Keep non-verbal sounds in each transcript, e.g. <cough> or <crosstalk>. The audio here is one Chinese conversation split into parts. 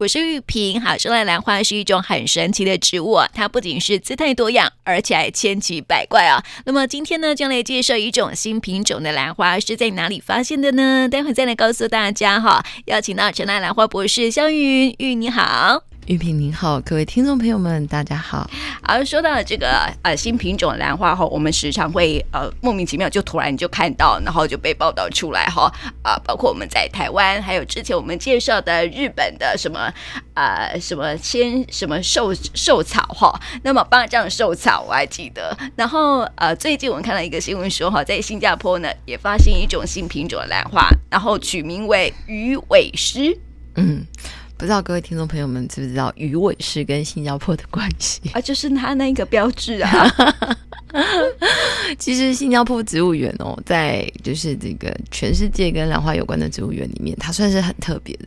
我是玉萍。好，说来兰花是一种很神奇的植物，它不仅是姿态多样，而且还千奇百怪啊。那么今天呢，将来介绍一种新品种的兰花是在哪里发现的呢？待会再来告诉大家哈。邀请到成大兰花博士肖云玉，你好。玉萍您好，各位听众朋友们，大家好。而，说到这个呃新品种兰花后，我们时常会呃莫名其妙就突然就看到，然后就被报道出来哈啊、呃，包括我们在台湾，还有之前我们介绍的日本的什么呃什么仙什么寿寿草哈，那么八丈寿草我还记得。然后呃最近我们看到一个新闻说哈，在新加坡呢也发现一种新品种的兰花，然后取名为鱼尾狮。嗯。不知道各位听众朋友们知不知道鱼尾狮跟新加坡的关系 <laughs> 啊？就是它那个标志啊。<laughs> 其实新加坡植物园哦，在就是这个全世界跟兰花有关的植物园里面，它算是很特别的。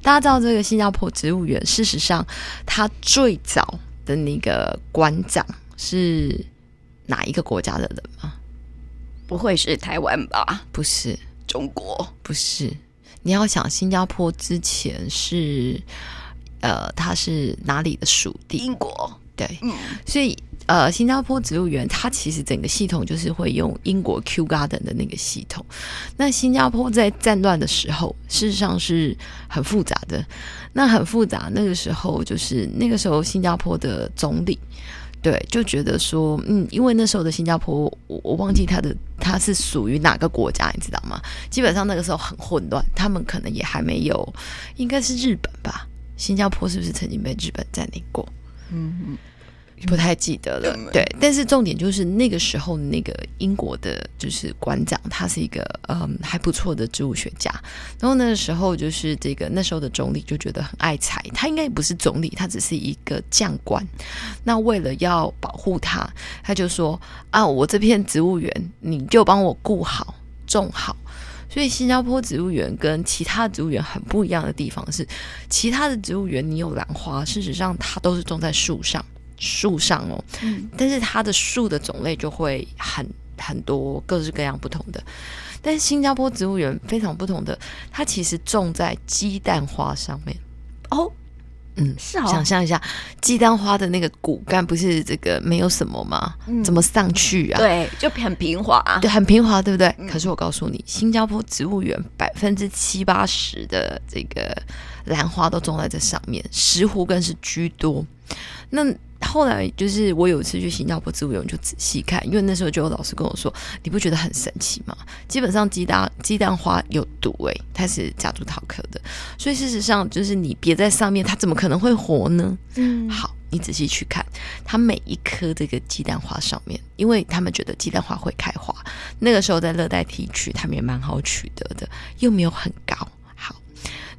大家知道这个新加坡植物园，事实上它最早的那个馆长是哪一个国家的人吗？不会是台湾吧？不是，中国？不是。你要想，新加坡之前是，呃，它是哪里的属地？英国。对，嗯，所以呃，新加坡植物园它其实整个系统就是会用英国 Kew Garden 的那个系统。那新加坡在战乱的时候，事实上是很复杂的。那很复杂，那个时候就是那个时候新加坡的总理。对，就觉得说，嗯，因为那时候的新加坡，我我忘记它的它是属于哪个国家，你知道吗？基本上那个时候很混乱，他们可能也还没有，应该是日本吧？新加坡是不是曾经被日本占领过？嗯嗯。不太记得了，对，但是重点就是那个时候那个英国的，就是馆长，他是一个嗯还不错的植物学家。然后那个时候就是这个那时候的总理就觉得很爱财，他应该不是总理，他只是一个将官。那为了要保护他，他就说啊，我这片植物园你就帮我顾好种好。所以新加坡植物园跟其他植物园很不一样的地方是，其他的植物园你有兰花，事实上它都是种在树上。树上哦，嗯，但是它的树的种类就会很很多，各式各样不同的。但是新加坡植物园非常不同的，它其实种在鸡蛋花上面哦，嗯，是哦，想象一下，鸡蛋花的那个骨干不是这个没有什么吗？嗯，怎么上去啊？对，就很平滑，对，很平滑，对不对？嗯，可是我告诉你，新加坡植物园百分之七八十的这个兰花都种在这上面，石斛更是居多。那后来就是我有一次去新加坡植物园，就仔细看，因为那时候就有老师跟我说：“你不觉得很神奇吗？基本上鸡蛋鸡蛋花有毒诶、欸，它是夹竹桃科的，所以事实上就是你别在上面，它怎么可能会活呢？”嗯，好，你仔细去看，它每一颗这个鸡蛋花上面，因为他们觉得鸡蛋花会开花，那个时候在热带地区，他们也蛮好取得的，又没有很高。好，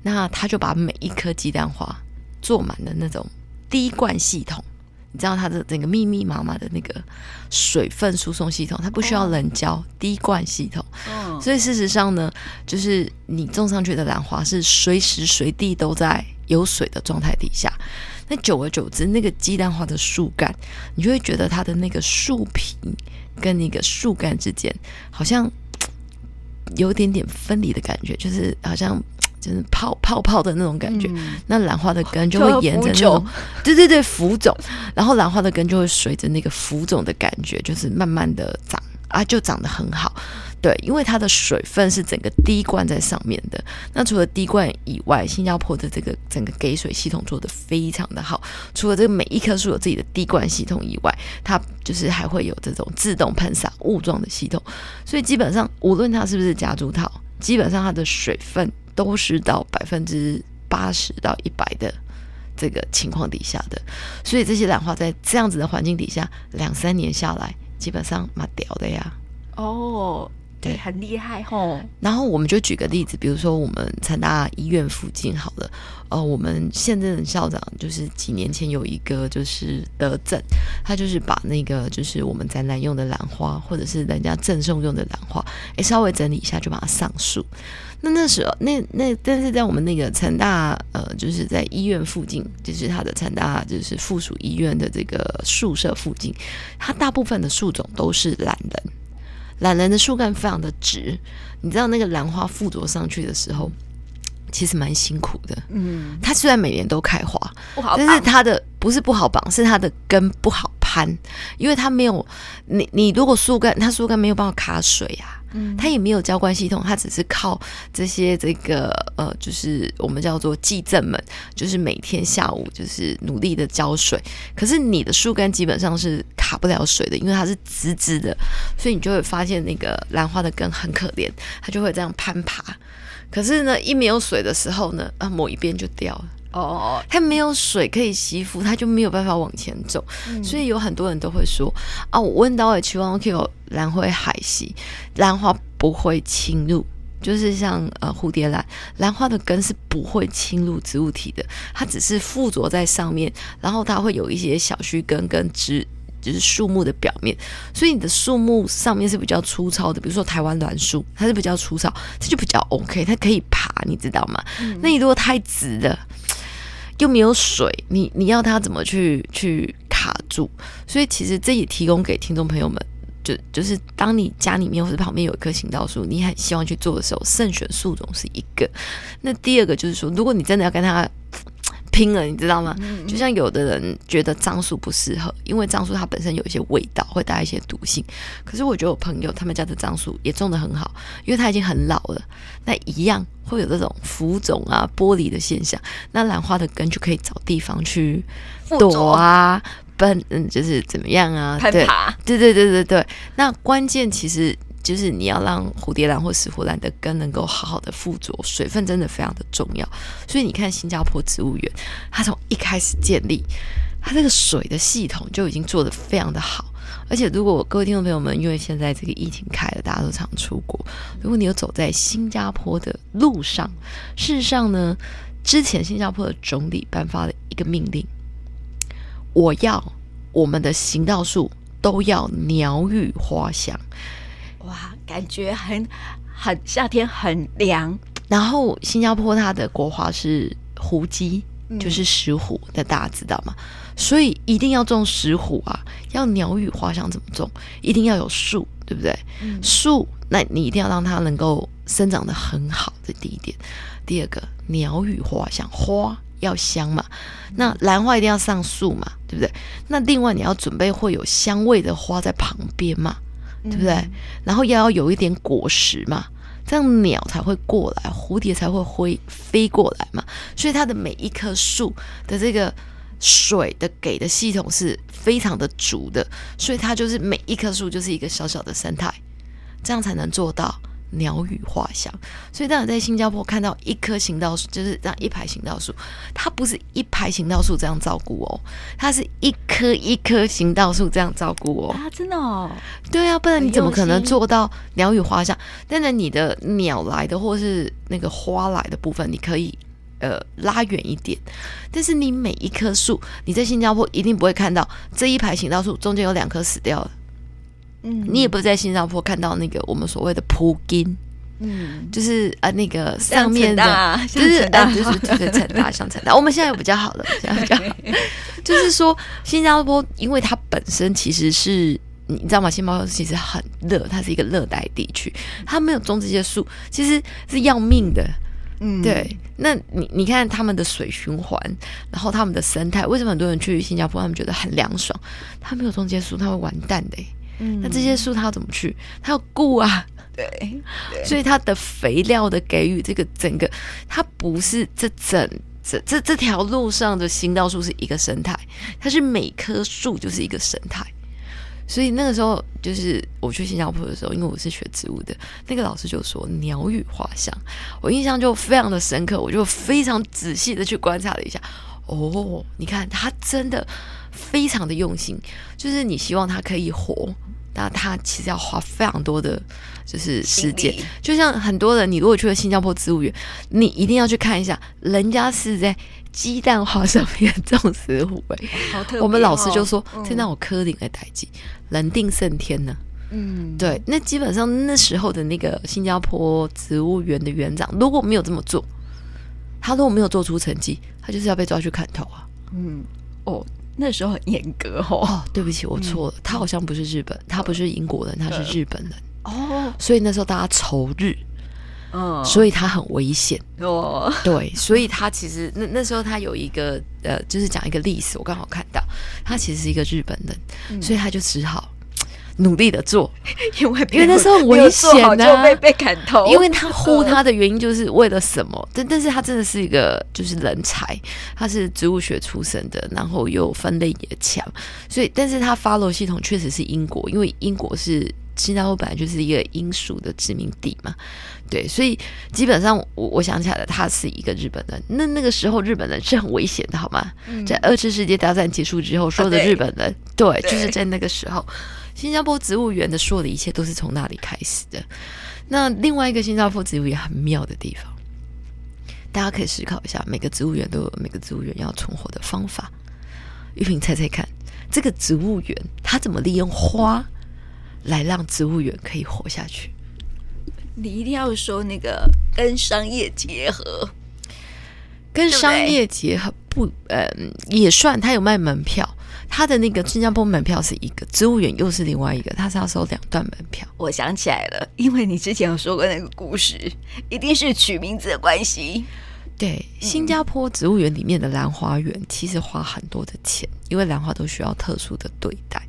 那他就把每一颗鸡蛋花做满了那种滴灌系统。你知道它的整个密密麻麻的那个水分输送系统，它不需要冷胶，滴灌系统。嗯，所以事实上呢，就是你种上去的兰花是随时随地都在有水的状态底下。那久而久之，那个鸡蛋花的树干，你就会觉得它的那个树皮跟那个树干之间好像有点点分离的感觉，就是好像。就是泡泡泡的那种感觉，嗯、那兰花的根就会沿着那种，<laughs> 对对对，浮肿，然后兰花的根就会随着那个浮肿的感觉，就是慢慢的长啊，就长得很好。对，因为它的水分是整个滴灌在上面的。那除了滴灌以外，新加坡的这个整个给水系统做得非常的好。除了这个每一棵树有自己的滴灌系统以外，它就是还会有这种自动喷洒雾状的系统。所以基本上，无论它是不是夹竹桃，基本上它的水分。都是到百分之八十到一百的这个情况底下的，所以这些兰花在这样子的环境底下，两三年下来，基本上蛮屌的呀。哦，对，很厉害吼。然后我们就举个例子，比如说我们成大医院附近好了，呃，我们现任的校长就是几年前有一个就是得赠，他就是把那个就是我们展览用的兰花，或者是人家赠送用的兰花，哎，稍微整理一下就把它上树。那那时候，那那但是在我们那个成大，呃，就是在医院附近，就是他的成大，就是附属医院的这个宿舍附近，它大部分的树种都是榄仁，榄仁的树干非常的直，你知道那个兰花附着上去的时候，其实蛮辛苦的。嗯，它虽然每年都开花，但是它的不是不好绑，是它的根不好攀，因为它没有你你如果树干，它树干没有办法卡水啊。它也没有浇灌系统，它只是靠这些这个呃，就是我们叫做祭镇们，就是每天下午就是努力的浇水。可是你的树干基本上是卡不了水的，因为它是直直的，所以你就会发现那个兰花的根很可怜，它就会这样攀爬。可是呢，一没有水的时候呢，啊，某一边就掉了。哦哦，它没有水可以吸附，它就没有办法往前走。嗯、所以有很多人都会说啊，我问到的期望 Q 兰花海袭，兰花不会侵入，就是像呃蝴蝶兰，兰花的根是不会侵入植物体的，它只是附着在上面，然后它会有一些小须根跟枝，就是树木的表面。所以你的树木上面是比较粗糙的，比如说台湾栾树，它是比较粗糙，它就比较 OK，它可以爬，你知道吗？嗯、那你如果太直的。又没有水，你你要它怎么去去卡住？所以其实这也提供给听众朋友们，就就是当你家里面或者旁边有一棵行道树，你很希望去做的时候，慎选树种是一个。那第二个就是说，如果你真的要跟它拼了，你知道吗？就像有的人觉得樟树不适合，因为樟树它本身有一些味道，会带一些毒性。可是我觉得我朋友他们家的樟树也种得很好，因为它已经很老了，那一样会有这种浮肿啊、剥离的现象。那兰花的根就可以找地方去躲啊、奔，嗯，就是怎么样啊？对，对对对对对。那关键其实。就是你要让蝴蝶兰或石斛兰的根能够好好的附着，水分真的非常的重要。所以你看新加坡植物园，它从一开始建立，它这个水的系统就已经做得非常的好。而且如果各位听众朋友们，因为现在这个疫情开了，大家都常出国，如果你有走在新加坡的路上，事实上呢，之前新加坡的总理颁发了一个命令，我要我们的行道树都要鸟语花香。哇，感觉很很夏天很凉。然后新加坡它的国花是胡姬，嗯、就是石斛，那大家知道吗？所以一定要种石斛啊！要鸟语花香怎么种？一定要有树，对不对？嗯、树，那你一定要让它能够生长的很好，这第一点。第二个，鸟语花香，花要香嘛。那兰花一定要上树嘛，对不对？那另外你要准备会有香味的花在旁边嘛。对不对？然后要要有一点果实嘛，这样鸟才会过来，蝴蝶才会飞飞过来嘛。所以它的每一棵树的这个水的给的系统是非常的足的，所以它就是每一棵树就是一个小小的生态，这样才能做到。鸟语花香，所以当你在新加坡看到一棵行道树，就是这样一排行道树，它不是一排行道树这样照顾哦，它是一棵一棵行道树这样照顾哦。啊，真的哦？对啊，不然你怎么可能做到鸟语花香？当然，你的鸟来的或是那个花来的部分，你可以呃拉远一点，但是你每一棵树，你在新加坡一定不会看到这一排行道树中间有两棵死掉了。嗯，你也不会在新加坡看到那个我们所谓的蒲金，嗯，就是啊那个上面的，就是啊就是就是成大像成大，我们现在有比较好的，现在比较好，<laughs> 就是说新加坡，因为它本身其实是你知道吗？新加坡其实很热，它是一个热带地区，它没有种这些树，其实是要命的。嗯，对，那你你看他们的水循环，然后他们的生态，为什么很多人去新加坡，他们觉得很凉爽？他没有种这些树，他会完蛋的。嗯，那这些树它要怎么去？它要顾啊，对，对，所以它的肥料的给予，这个整个它不是这整这这这条路上的行道树是一个生态，它是每棵树就是一个生态。所以那个时候就是我去新加坡的时候，因为我是学植物的，那个老师就说鸟语花香，我印象就非常的深刻，我就非常仔细的去观察了一下。哦，你看它真的非常的用心，就是你希望它可以活。那他其实要花非常多的，就是时间。就像很多人，你如果去了新加坡植物园，你一定要去看一下，人家是在鸡蛋花上面种石斛。哎，好特别哦。我们老师就说，现在我科林的代际，人定胜天呢。嗯，对。那基本上那时候的那个新加坡植物园的园长，如果没有这么做，他如果没有做出成绩，他就是要被抓去砍头啊。嗯，哦。那时候很严格哦，哦，对不起，我错了。嗯、他好像不是日本，他不是英国人，他是日本人哦。所以那时候大家仇日，嗯，所以他很危险哦。对，所以他其实那那时候他有一个呃，就是讲一个历史，我刚好看到他其实是一个日本人，嗯、所以他就只好。努力的做，<laughs> 因为因为那时候很危险啊，就被被砍头。因为他护他的原因就是为了什么？<laughs> 但但是他真的是一个就是人才，他是植物学出身的，然后又分类也强，所以但是他 follow 系统确实是英国，因为英国是新加坡本来就是一个英属的殖民地嘛，对，所以基本上我我想起来了，他是一个日本人。那那个时候日本人是很危险的，好吗？嗯、在二次世界大战结束之后，所有的日本人、啊、对，对，就是在那个时候。新加坡植物园的所有的一切都是从那里开始的。那另外一个新加坡植物园很妙的地方，大家可以思考一下，每个植物园都有每个植物园要存活的方法。玉萍猜猜看，这个植物园它怎么利用花来让植物园可以活下去？你一定要说那个跟商业结合，跟商业结合不？嗯、呃，也算，它有卖门票。他的那个新加坡门票是一个，植物园又是另外一个，他是要收两段门票。我想起来了，因为你之前有说过那个故事，一定是取名字的关系。对，新加坡植物园里面的兰花园其实花很多的钱，因为兰花都需要特殊的对待。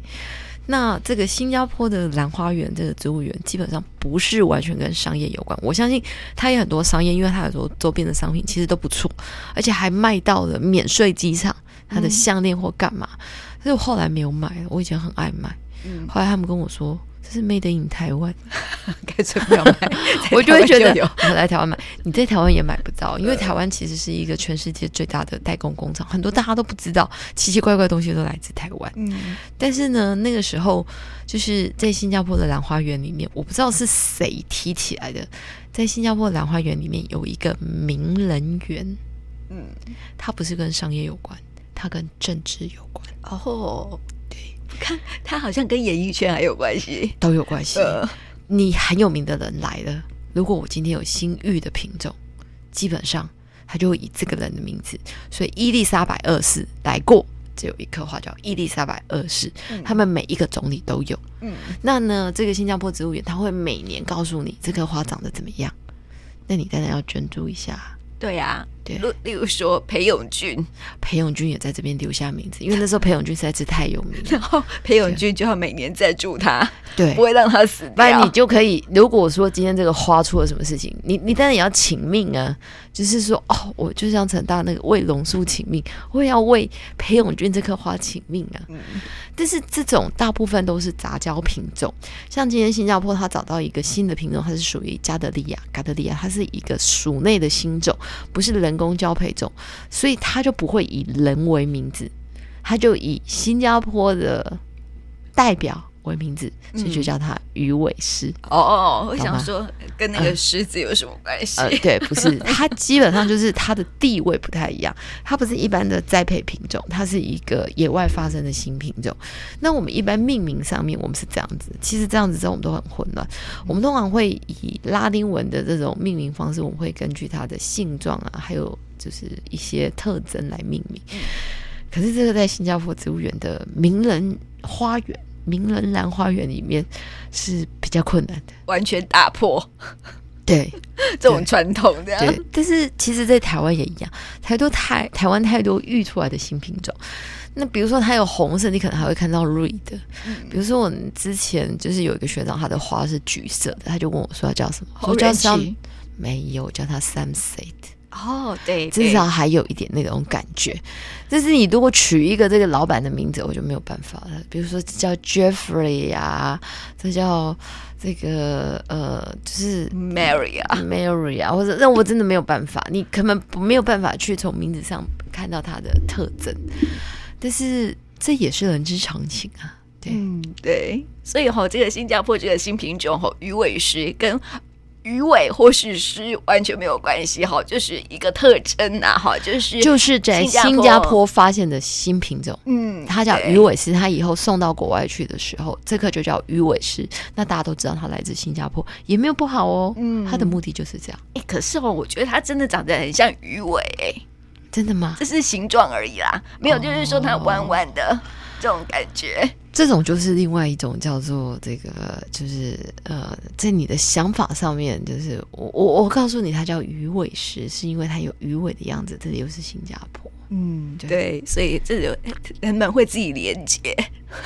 那这个新加坡的兰花园这个植物园基本上不是完全跟商业有关，我相信它有很多商业，因为它有很多周边的商品其实都不错，而且还卖到了免税机场，它的项链或干嘛。嗯所以我后来没有买，我以前很爱买。嗯，后来他们跟我说这是 Made in 台湾，干脆不要买。<laughs> 我就会觉得我来台湾买，你在台湾也买不到，因为台湾其实是一个全世界最大的代工工厂，很多大家都不知道，奇奇怪怪的东西都来自台湾。嗯，但是呢，那个时候就是在新加坡的兰花园里面，我不知道是谁提起来的，在新加坡的兰花园里面有一个名人园。嗯，它不是跟商业有关。它跟政治有关哦，对，看它好像跟演艺圈还有关系，都有关系。呃、你很有名的人来了，如果我今天有新玉的品种，基本上他就会以这个人的名字。所以伊丽莎白二世来过，只有一棵花叫伊丽莎白二世。嗯、他们每一个总理都有。嗯，那呢，这个新加坡植物园他会每年告诉你这棵花长得怎么样，那你当然要捐助一下。对呀、啊，对，例如说裴勇俊，裴勇俊也在这边留下名字，因为那时候裴勇俊实在是太有名了，<laughs> 然后裴勇俊就要每年赞助他，对，不会让他死掉。不然你就可以，如果说今天这个花出了什么事情，你你当然也要请命啊。就是说，哦，我就像陈大那个为龙树请命，我也要为裴勇俊这棵花请命啊。嗯、但是这种大部分都是杂交品种，像今天新加坡他找到一个新的品种，它是属于加德利亚，加德利亚它是一个属内的新种，不是人工交配种，所以他就不会以人为名字，他就以新加坡的代表为名字，所以就叫它鱼尾狮。哦哦，我想说跟那个狮子有什么关系？对，不是，它基本上就是它的地位不太一样，它不是一般的栽培品种，它是一个野外发生的新品种。那我们一般命名上面，我们是这样子，其实这样子之后我们都很混乱。我们通常会以拉丁文的这种命名方式，我们会根据它的性状啊，还有就是一些特征来命名。可是这个在新加坡植物园的名人花园。名人兰花园里面是比较困难的，完全打破对 <laughs> 这种传统的。对，但是其实，在台湾也一样，太多台台湾太多育出来的新品种。那比如说，它有红色，你可能还会看到瑞的。嗯、比如说，我之前就是有一个学长，他的花是橘色的，他就问我说：“他叫什么？”我叫 Sam，没有，我叫他 Sunset。哦，对，至少还有一点那种感觉。但是你如果取一个这个老板的名字，我就没有办法了。比如说叫 Jeffrey 呀，这叫这个呃，就是 Mary 啊，Mary 啊，或者那我真的没有办法，你根本没有办法去从名字上看到它的特征。但是这也是人之常情啊，对，嗯，对。所以哈、哦，这个新加坡这个新品种哈，鱼尾狮跟。鱼尾或是狮完全没有关系哈，就是一个特征呐哈，就是就是在新加坡发现的新品种，嗯，它叫鱼尾狮，它以后送到国外去的时候，这颗就叫鱼尾狮。那大家都知道它来自新加坡，也没有不好哦，嗯，它的目的就是这样。哎，可是哦，我觉得它真的长得很像鱼尾，哎，真的吗？这是形状而已啦，没有，就是说它弯弯的。这种感觉。这种就是另外一种叫做这个，就是呃，在你的想法上面，就是我我我告诉你，它叫鱼尾狮，是因为它有鱼尾的样子。这里又是新加坡，嗯，对，对，所以这就人们会自己连接，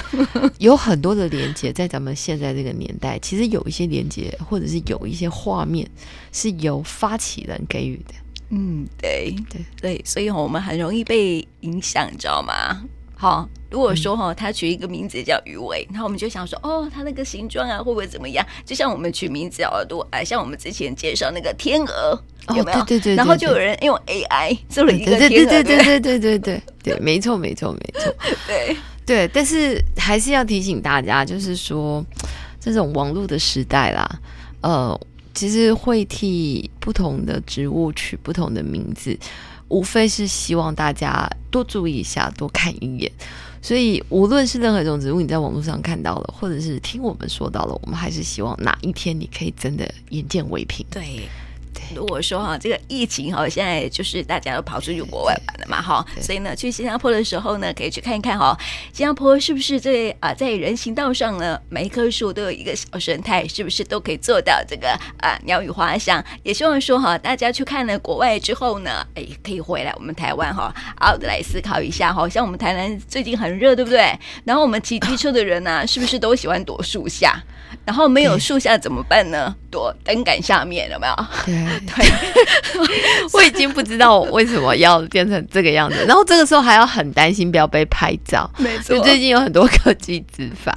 <laughs> 有很多的连接，在咱们现在这个年代，其实有一些连接，或者是有一些画面是由发起人给予的。嗯，对对对，所以我们很容易被影响，你知道吗？好，如果说哈，他取一个名字叫鱼尾，然后我们就想说，哦，他那个形状啊，会不会怎么样？就像我们取名字耳朵，哎，像我们之前介绍那个天鹅，有没有？对对对。然后就有人用 AI 做了一个天鹅，对对对对对对对对对，没错没错没错，<laughs> 对对。但是还是要提醒大家，就是说，这种网络的时代啦，呃，其实会替不同的植物取不同的名字。无非是希望大家多注意一下，多看一眼。所以，无论是任何一种植物，你在网络上看到了，或者是听我们说到了，我们还是希望哪一天你可以真的眼见为凭。对。如果说哈，这个疫情哈，现在就是大家都跑出去国外玩了嘛哈，所以呢，去新加坡的时候呢，可以去看一看哈，新加坡是不是在啊，在人行道上呢，每一棵树都有一个小生态，是不是都可以做到这个啊鸟语花香？也希望说哈，大家去看了国外之后呢，哎，可以回来我们台湾哈，好好的来思考一下哈，像我们台南最近很热，对不对？然后我们骑机车的人呢、啊，是不是都喜欢躲树下？然后没有树下怎么办呢？躲灯杆下面，有没有？对对，<laughs> 我已经不知道我为什么要变成这个样子。然后这个时候还要很担心不要被拍照。没错，最近有很多科技执法。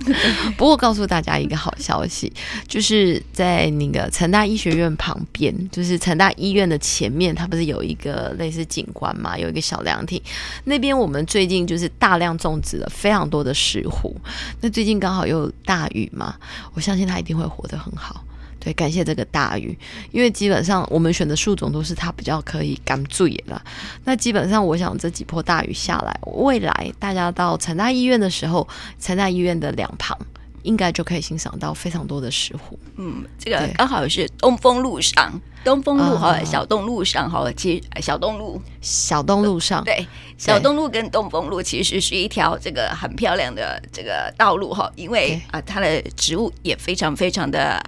不过告诉大家一个好消息，就是在那个成大医学院旁边，就是成大医院的前面，它不是有一个类似景观嘛？有一个小凉亭，那边我们最近就是大量种植了非常多的石斛。那最近刚好又有大雨嘛，我相信它一定会活得很好。对，感谢这个大雨，因为基本上我们选的树种都是它比较可以干注也了。那基本上，我想这几波大雨下来，未来大家到成大医院的时候，成大医院的两旁应该就可以欣赏到非常多的石斛。嗯，这个刚好是东风路上，东风路和小东路上哈，其实小东路，小东路上，对，小东路跟东风路其实是一条这个很漂亮的这个道路哈，因为啊，它的植物也非常非常的。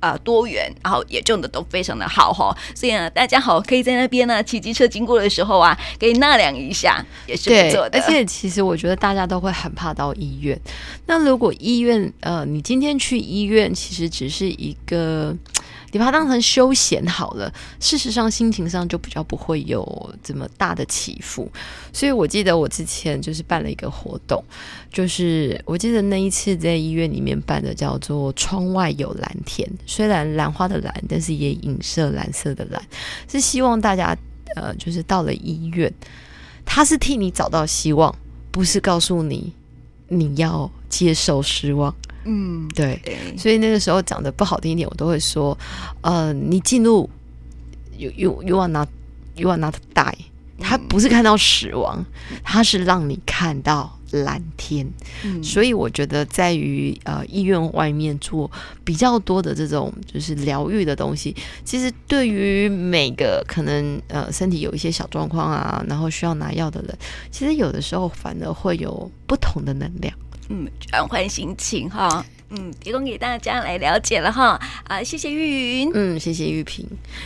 啊、呃，多元，然后也种的都非常的好哈，所以呢，大家好，可以在那边呢骑机车经过的时候啊，可以纳凉一下，也是不错的。而且其实我觉得大家都会很怕到医院，那如果医院呃，你今天去医院，其实只是一个。你把它当成休闲好了，事实上心情上就比较不会有这么大的起伏。所以我记得我之前就是办了一个活动，就是我记得那一次在医院里面办的叫做“窗外有蓝天”，虽然兰花的蓝，但是也影射蓝色的蓝，是希望大家呃，就是到了医院，他是替你找到希望，不是告诉你你要接受失望。嗯，对，所以那个时候讲的不好听一点，我都会说，呃，你进入，you you you are not you are not die，他不是看到死亡，他是让你看到蓝天。嗯，所以我觉得在于呃医院外面做比较多的这种就是疗愈的东西，其实对于每个可能呃身体有一些小状况啊，然后需要拿药的人，其实有的时候反而会有不同的能量。嗯，转换心情哈，嗯，提供给大家来了解了哈，啊，谢谢玉云，嗯，谢谢玉萍。